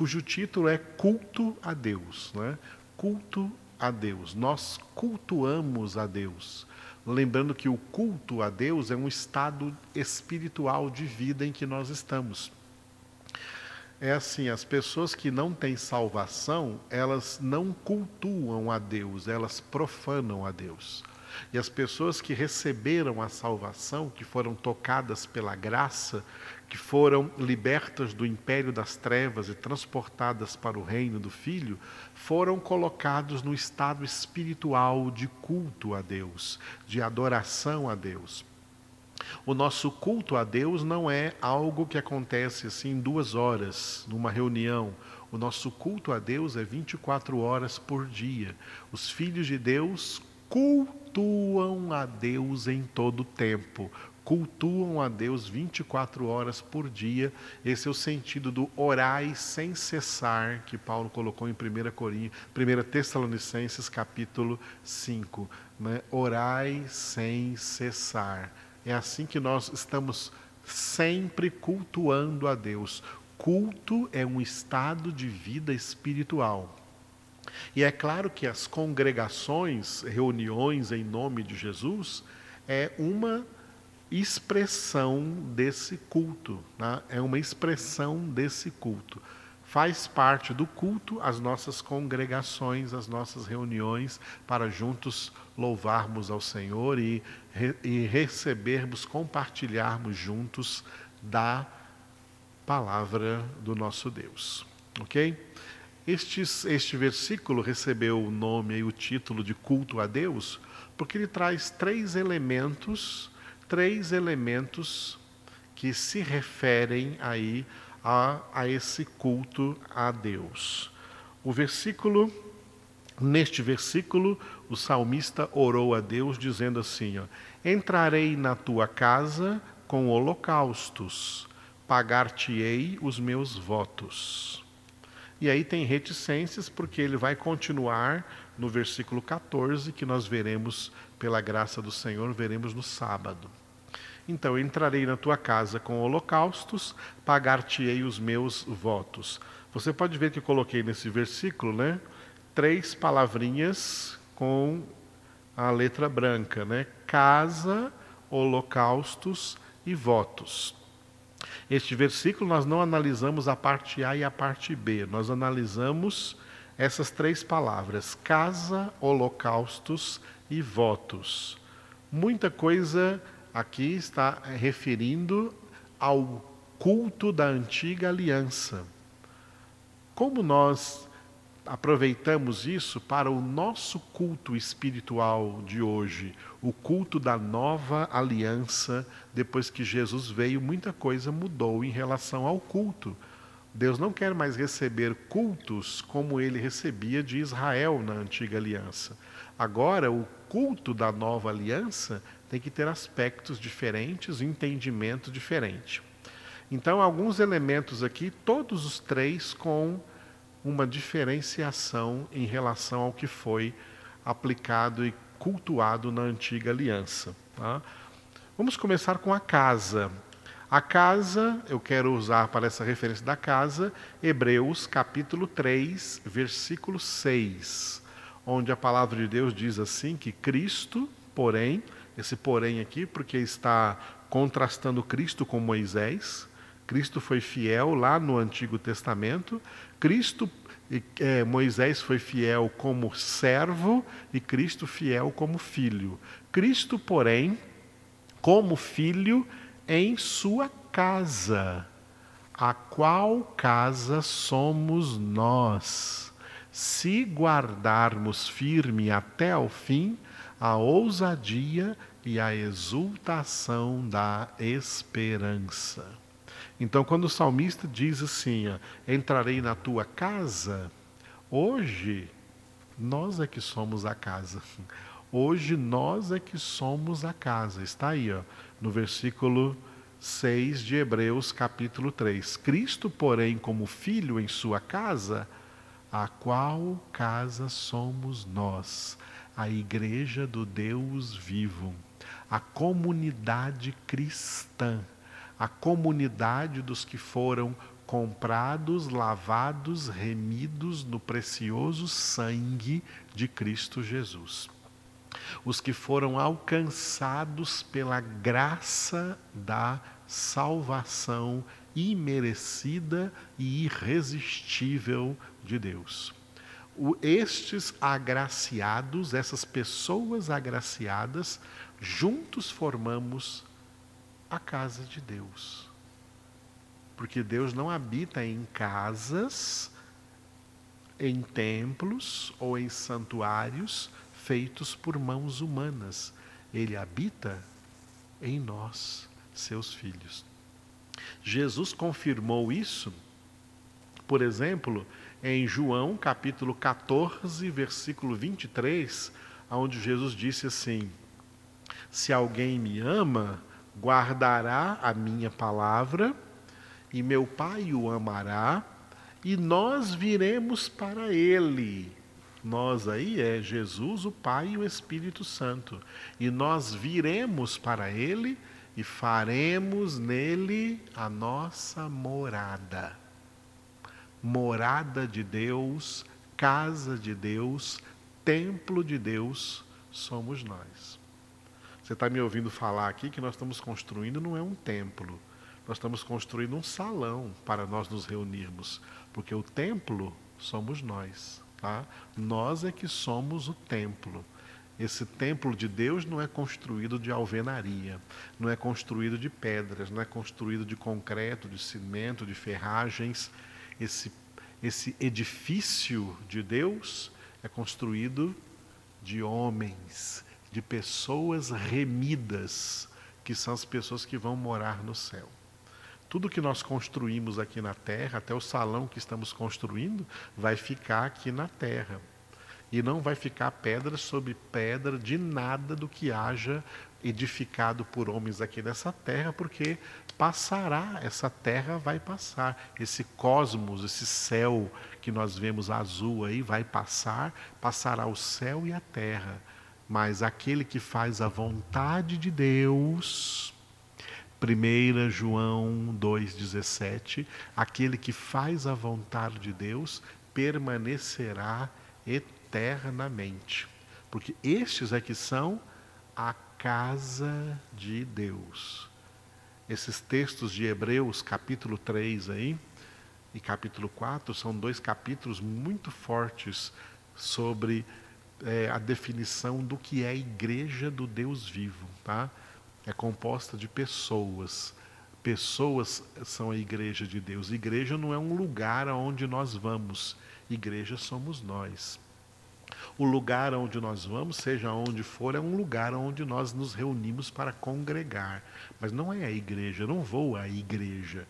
cujo título é Culto a Deus. Né? Culto a Deus. Nós cultuamos a Deus. Lembrando que o culto a Deus é um estado espiritual de vida em que nós estamos. É assim, as pessoas que não têm salvação, elas não cultuam a Deus, elas profanam a Deus. E as pessoas que receberam a salvação, que foram tocadas pela graça, que foram libertas do império das trevas e transportadas para o reino do Filho, foram colocados no estado espiritual de culto a Deus, de adoração a Deus. O nosso culto a Deus não é algo que acontece assim em duas horas, numa reunião. O nosso culto a Deus é 24 horas por dia. Os filhos de Deus cultuam a Deus em todo o tempo, cultuam a Deus 24 horas por dia. Esse é o sentido do orai sem cessar, que Paulo colocou em 1 Coríntios, 1 Tessalonicenses capítulo 5. Né? Orai sem cessar. É assim que nós estamos sempre cultuando a Deus. Culto é um estado de vida espiritual. E é claro que as congregações, reuniões em nome de Jesus, é uma expressão desse culto, né? é uma expressão desse culto. Faz parte do culto as nossas congregações, as nossas reuniões, para juntos louvarmos ao Senhor e, e recebermos, compartilharmos juntos da palavra do nosso Deus. Ok? Estes, este versículo recebeu o nome e o título de culto a Deus porque ele traz três elementos três elementos que se referem aí a, a esse culto a Deus. O versículo, neste versículo, o salmista orou a Deus dizendo assim: ó, Entrarei na tua casa com holocaustos, pagar-te-ei os meus votos. E aí tem reticências, porque ele vai continuar no versículo 14, que nós veremos, pela graça do Senhor, veremos no sábado. Então entrarei na tua casa com holocaustos, pagar-te-ei os meus votos. Você pode ver que coloquei nesse versículo, né? Três palavrinhas com a letra branca, né? Casa, holocaustos e votos. Este versículo nós não analisamos a parte A e a parte B, nós analisamos essas três palavras: casa, holocaustos e votos. Muita coisa aqui está referindo ao culto da antiga aliança. Como nós aproveitamos isso para o nosso culto espiritual de hoje, o culto da nova aliança, depois que Jesus veio, muita coisa mudou em relação ao culto. Deus não quer mais receber cultos como ele recebia de Israel na antiga aliança. Agora, o culto da nova aliança tem que ter aspectos diferentes, entendimento diferente. Então, alguns elementos aqui, todos os três com uma diferenciação em relação ao que foi aplicado e cultuado na antiga aliança. Tá? Vamos começar com a casa. A casa, eu quero usar para essa referência da casa, Hebreus capítulo 3, versículo 6, onde a palavra de Deus diz assim: que Cristo, porém, esse porém aqui, porque está contrastando Cristo com Moisés. Cristo foi fiel lá no Antigo Testamento. Cristo, é, Moisés foi fiel como servo e Cristo fiel como filho. Cristo, porém, como filho em sua casa, a qual casa somos nós, se guardarmos firme até ao fim a ousadia e a exultação da esperança. Então, quando o salmista diz assim: entrarei na tua casa, hoje nós é que somos a casa. Hoje nós é que somos a casa. Está aí, ó, no versículo 6 de Hebreus, capítulo 3. Cristo, porém, como filho em sua casa, a qual casa somos nós? a igreja do Deus vivo, a comunidade cristã, a comunidade dos que foram comprados, lavados, remidos no precioso sangue de Cristo Jesus. Os que foram alcançados pela graça da salvação imerecida e irresistível de Deus. O, estes agraciados, essas pessoas agraciadas, juntos formamos a casa de Deus. Porque Deus não habita em casas, em templos ou em santuários feitos por mãos humanas. Ele habita em nós, seus filhos. Jesus confirmou isso, por exemplo, em João capítulo 14, versículo 23, onde Jesus disse assim: Se alguém me ama, guardará a minha palavra, e meu Pai o amará, e nós viremos para ele. Nós aí é Jesus, o Pai e o Espírito Santo. E nós viremos para ele e faremos nele a nossa morada. Morada de Deus, casa de Deus, templo de Deus somos nós. Você está me ouvindo falar aqui que nós estamos construindo não é um templo, nós estamos construindo um salão para nós nos reunirmos, porque o templo somos nós. Tá? Nós é que somos o templo. Esse templo de Deus não é construído de alvenaria, não é construído de pedras, não é construído de concreto, de cimento, de ferragens. Esse, esse edifício de Deus é construído de homens, de pessoas remidas, que são as pessoas que vão morar no céu. Tudo que nós construímos aqui na terra, até o salão que estamos construindo, vai ficar aqui na terra. E não vai ficar pedra sobre pedra de nada do que haja edificado por homens aqui nessa terra, porque passará, essa terra vai passar. Esse cosmos, esse céu que nós vemos azul aí, vai passar, passará o céu e a terra. Mas aquele que faz a vontade de Deus, 1 João 2,17: aquele que faz a vontade de Deus permanecerá eternamente. Porque estes é que são a casa de Deus. Esses textos de Hebreus, capítulo 3 aí, e capítulo 4, são dois capítulos muito fortes sobre é, a definição do que é a igreja do Deus vivo. Tá? é composta de pessoas. Pessoas são a igreja de Deus. Igreja não é um lugar aonde nós vamos. Igreja somos nós. O lugar onde nós vamos, seja onde for, é um lugar onde nós nos reunimos para congregar. Mas não é a igreja, não vou à igreja.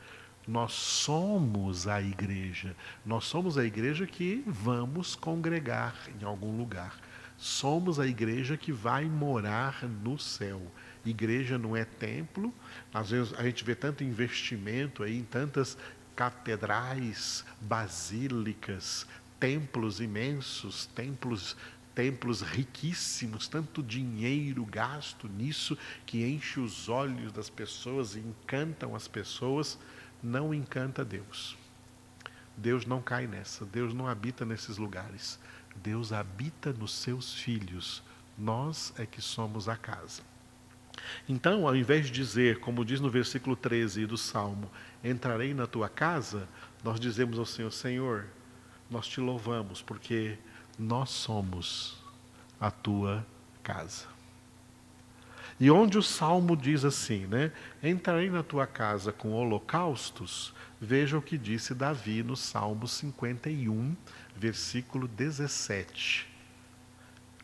Nós somos a igreja. Nós somos a igreja que vamos congregar em algum lugar. Somos a igreja que vai morar no céu. Igreja não é templo. Às vezes a gente vê tanto investimento aí em tantas catedrais, basílicas, templos imensos, templos templos riquíssimos, tanto dinheiro gasto nisso que enche os olhos das pessoas e encantam as pessoas, não encanta Deus. Deus não cai nessa, Deus não habita nesses lugares. Deus habita nos seus filhos. Nós é que somos a casa. Então, ao invés de dizer, como diz no versículo 13 do Salmo, entrarei na tua casa, nós dizemos ao Senhor: Senhor, nós te louvamos porque nós somos a tua casa. E onde o salmo diz assim, né? Entrarei na tua casa com holocaustos, veja o que disse Davi no Salmo 51, versículo 17.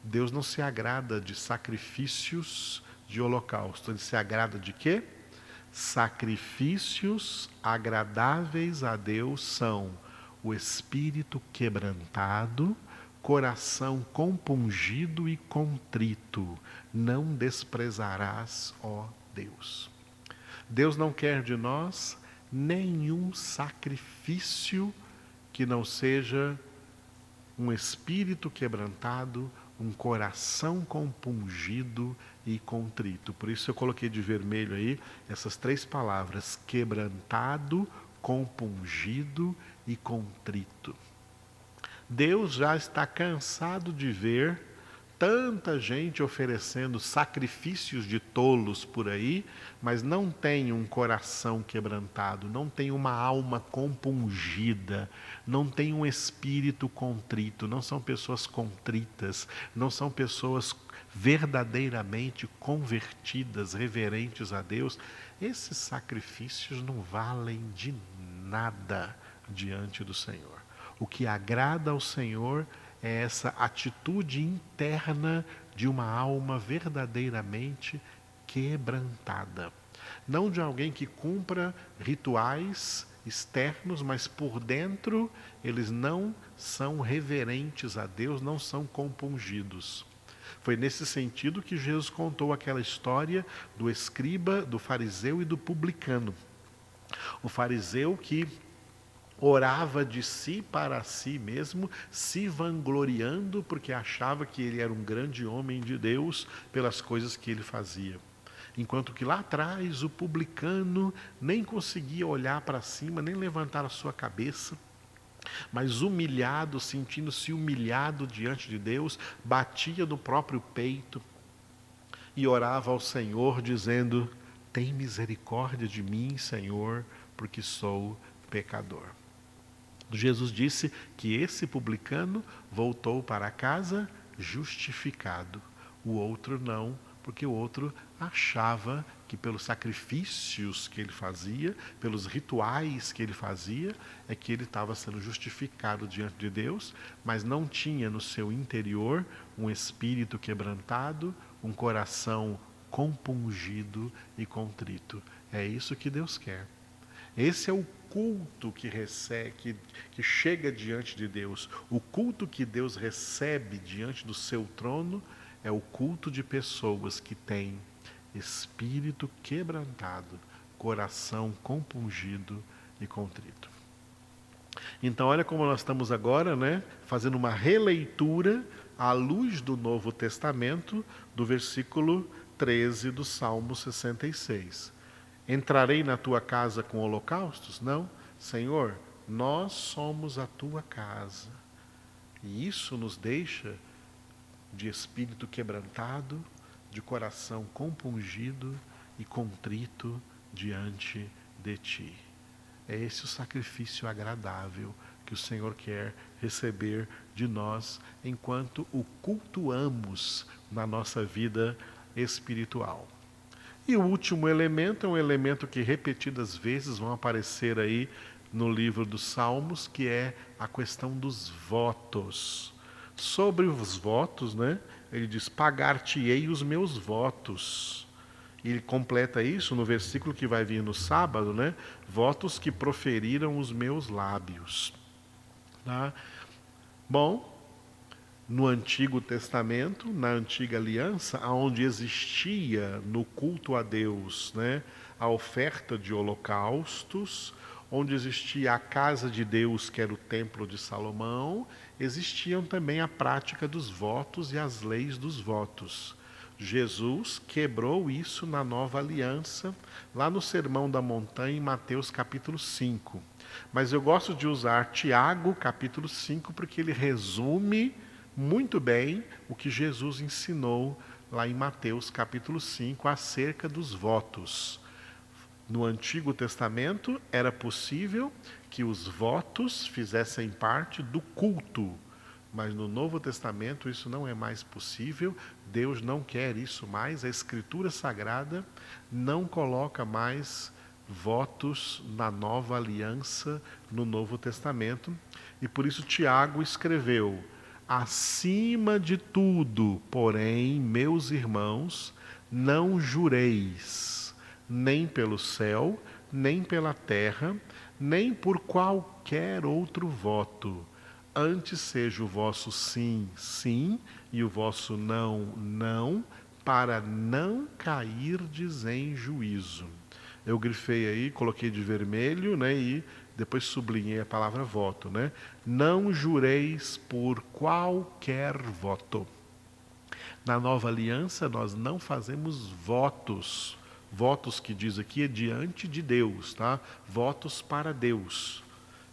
Deus não se agrada de sacrifícios de holocausto. Ele se agrada de quê? Sacrifícios agradáveis a Deus são o espírito quebrantado, coração compungido e contrito. Não desprezarás, ó Deus. Deus não quer de nós nenhum sacrifício que não seja um espírito quebrantado, um coração compungido e contrito. Por isso eu coloquei de vermelho aí essas três palavras: quebrantado, compungido e contrito. Deus já está cansado de ver tanta gente oferecendo sacrifícios de tolos por aí, mas não tem um coração quebrantado, não tem uma alma compungida, não tem um espírito contrito, não são pessoas contritas, não são pessoas verdadeiramente convertidas, reverentes a Deus. Esses sacrifícios não valem de nada diante do Senhor. O que agrada ao Senhor é essa atitude interna de uma alma verdadeiramente quebrantada. Não de alguém que cumpra rituais externos, mas por dentro eles não são reverentes a Deus, não são compungidos. Foi nesse sentido que Jesus contou aquela história do escriba, do fariseu e do publicano. O fariseu que orava de si para si mesmo, se vangloriando porque achava que ele era um grande homem de Deus pelas coisas que ele fazia. Enquanto que lá atrás o publicano nem conseguia olhar para cima, nem levantar a sua cabeça, mas humilhado, sentindo-se humilhado diante de Deus, batia no próprio peito e orava ao Senhor, dizendo: Tem misericórdia de mim, Senhor, porque sou pecador. Jesus disse que esse publicano voltou para casa justificado, o outro não, porque o outro achava que pelos sacrifícios que ele fazia, pelos rituais que ele fazia, é que ele estava sendo justificado diante de Deus, mas não tinha no seu interior um espírito quebrantado, um coração compungido e contrito. É isso que Deus quer. Esse é o culto que recebe, que, que chega diante de Deus. O culto que Deus recebe diante do seu trono é o culto de pessoas que têm espírito quebrantado, coração compungido e contrito. Então, olha como nós estamos agora, né, fazendo uma releitura à luz do Novo Testamento, do versículo 13 do Salmo 66. Entrarei na tua casa com holocaustos? Não, Senhor, nós somos a tua casa. E isso nos deixa de espírito quebrantado, de coração compungido e contrito diante de ti. É esse o sacrifício agradável que o Senhor quer receber de nós enquanto o cultuamos na nossa vida espiritual. E o último elemento é um elemento que repetidas vezes vão aparecer aí no livro dos Salmos, que é a questão dos votos sobre os votos, né? Ele diz: Pagar-te-ei os meus votos. E ele completa isso no versículo que vai vir no sábado, né? Votos que proferiram os meus lábios. Tá? Bom, no Antigo Testamento, na Antiga Aliança, onde existia no culto a Deus, né, a oferta de holocaustos, onde existia a casa de Deus, que era o templo de Salomão, existiam também a prática dos votos e as leis dos votos. Jesus quebrou isso na nova aliança, lá no Sermão da Montanha, em Mateus capítulo 5. Mas eu gosto de usar Tiago capítulo 5, porque ele resume muito bem o que Jesus ensinou lá em Mateus capítulo 5 acerca dos votos. No Antigo Testamento era possível que os votos fizessem parte do culto, mas no Novo Testamento isso não é mais possível. Deus não quer isso mais. A Escritura Sagrada não coloca mais votos na nova aliança no Novo Testamento. E por isso Tiago escreveu: Acima de tudo, porém, meus irmãos, não jureis nem pelo céu, nem pela terra, nem por qualquer outro voto. Antes seja o vosso sim, sim, e o vosso não, não, para não cairdes em juízo. Eu grifei aí, coloquei de vermelho, né, e depois sublinhei a palavra voto, né? Não jureis por qualquer voto. Na nova aliança nós não fazemos votos Votos que diz aqui é diante de Deus, tá? Votos para Deus.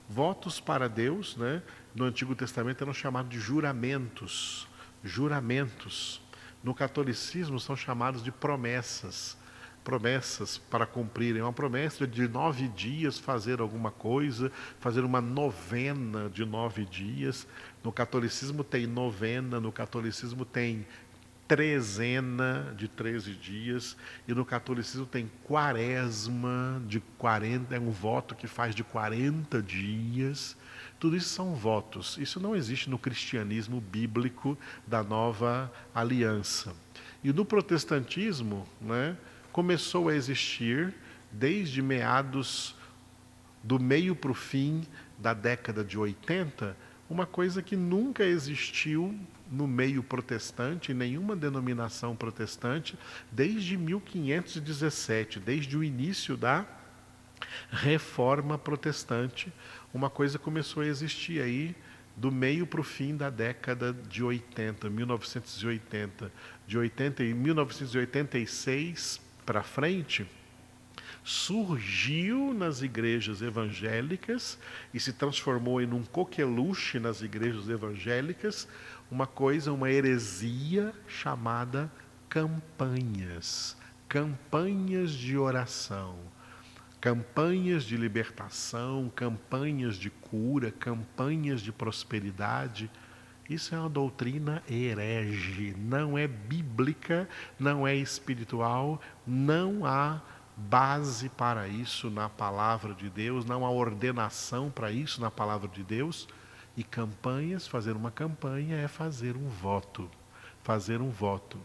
Votos para Deus, né? No Antigo Testamento eram chamados de juramentos. Juramentos. No catolicismo são chamados de promessas promessas para cumprirem. Uma promessa de nove dias fazer alguma coisa, fazer uma novena de nove dias. No catolicismo tem novena, no catolicismo tem trezena de 13 dias, e no catolicismo tem quaresma de 40, é um voto que faz de 40 dias. Tudo isso são votos. Isso não existe no cristianismo bíblico da nova aliança. E no protestantismo, né, começou a existir desde meados do meio para o fim da década de 80, uma coisa que nunca existiu no meio protestante, em nenhuma denominação protestante, desde 1517, desde o início da reforma protestante. Uma coisa começou a existir aí do meio para o fim da década de 80, 1980. De 80 e 1986 para frente, surgiu nas igrejas evangélicas e se transformou em um coqueluche nas igrejas evangélicas uma coisa, uma heresia chamada campanhas, campanhas de oração, campanhas de libertação, campanhas de cura, campanhas de prosperidade. Isso é uma doutrina herege, não é bíblica, não é espiritual, não há base para isso na palavra de Deus, não há ordenação para isso na palavra de Deus. E campanhas, fazer uma campanha é fazer um voto. Fazer um voto.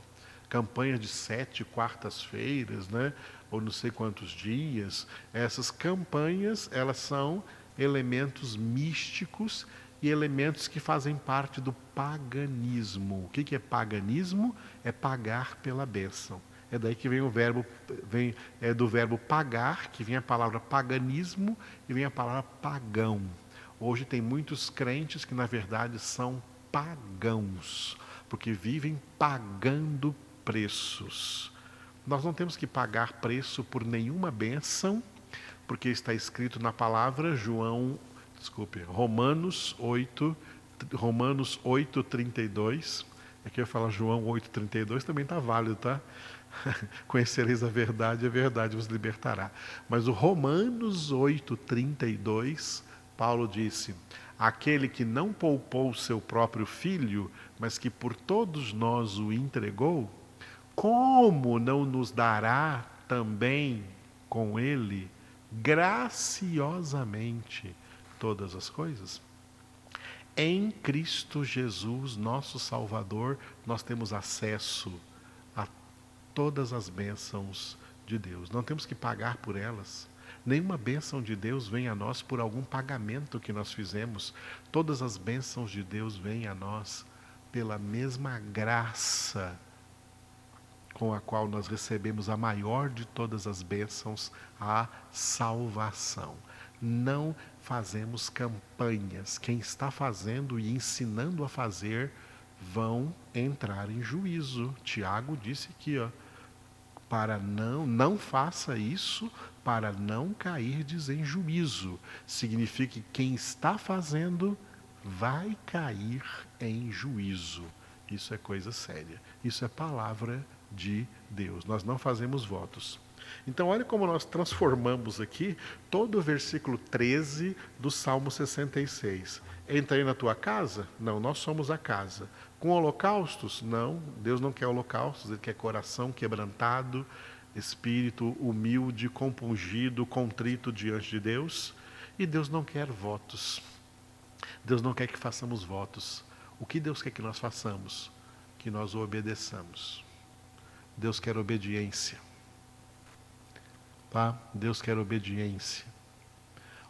Campanhas de sete quartas-feiras, né? ou não sei quantos dias. Essas campanhas, elas são elementos místicos e elementos que fazem parte do paganismo. O que é paganismo? É pagar pela bênção. É daí que vem o verbo, vem, é do verbo pagar, que vem a palavra paganismo e vem a palavra pagão. Hoje tem muitos crentes que, na verdade, são pagãos, porque vivem pagando preços. Nós não temos que pagar preço por nenhuma bênção, porque está escrito na palavra João, desculpe, Romanos 8, Romanos 8, 32. Aqui eu falo João 8, 32, também está válido, tá? Conhecereis a verdade, a verdade vos libertará. Mas o Romanos 8, 32 Paulo disse: Aquele que não poupou seu próprio filho, mas que por todos nós o entregou, como não nos dará também com ele graciosamente todas as coisas? Em Cristo Jesus, nosso Salvador, nós temos acesso a todas as bênçãos de Deus. Não temos que pagar por elas. Nenhuma bênção de Deus vem a nós por algum pagamento que nós fizemos. Todas as bênçãos de Deus vêm a nós pela mesma graça com a qual nós recebemos a maior de todas as bênçãos, a salvação. Não fazemos campanhas. Quem está fazendo e ensinando a fazer vão entrar em juízo. Tiago disse aqui, ó, para não não faça isso para não cairdes em juízo. Significa que quem está fazendo vai cair em juízo. Isso é coisa séria. Isso é palavra de Deus. Nós não fazemos votos. Então, olha como nós transformamos aqui todo o versículo 13 do Salmo 66. Entrei na tua casa? Não, nós somos a casa. Com holocaustos? Não, Deus não quer holocaustos, Ele quer coração quebrantado, espírito humilde, compungido, contrito diante de Deus. E Deus não quer votos. Deus não quer que façamos votos. O que Deus quer que nós façamos? Que nós o obedeçamos. Deus quer obediência. Tá? Deus quer obediência.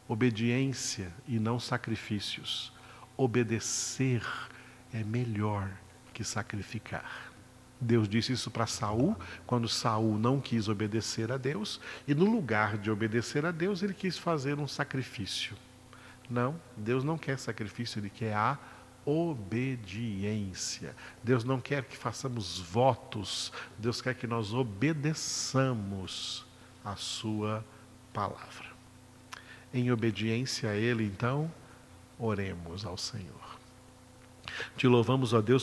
Obediência e não sacrifícios. Obedecer é melhor que sacrificar. Deus disse isso para Saul, quando Saul não quis obedecer a Deus, e no lugar de obedecer a Deus, ele quis fazer um sacrifício. Não, Deus não quer sacrifício, ele quer a obediência. Deus não quer que façamos votos, Deus quer que nós obedeçamos a Sua palavra. Em obediência a Ele, então, oremos ao Senhor. Te louvamos, ó Deus,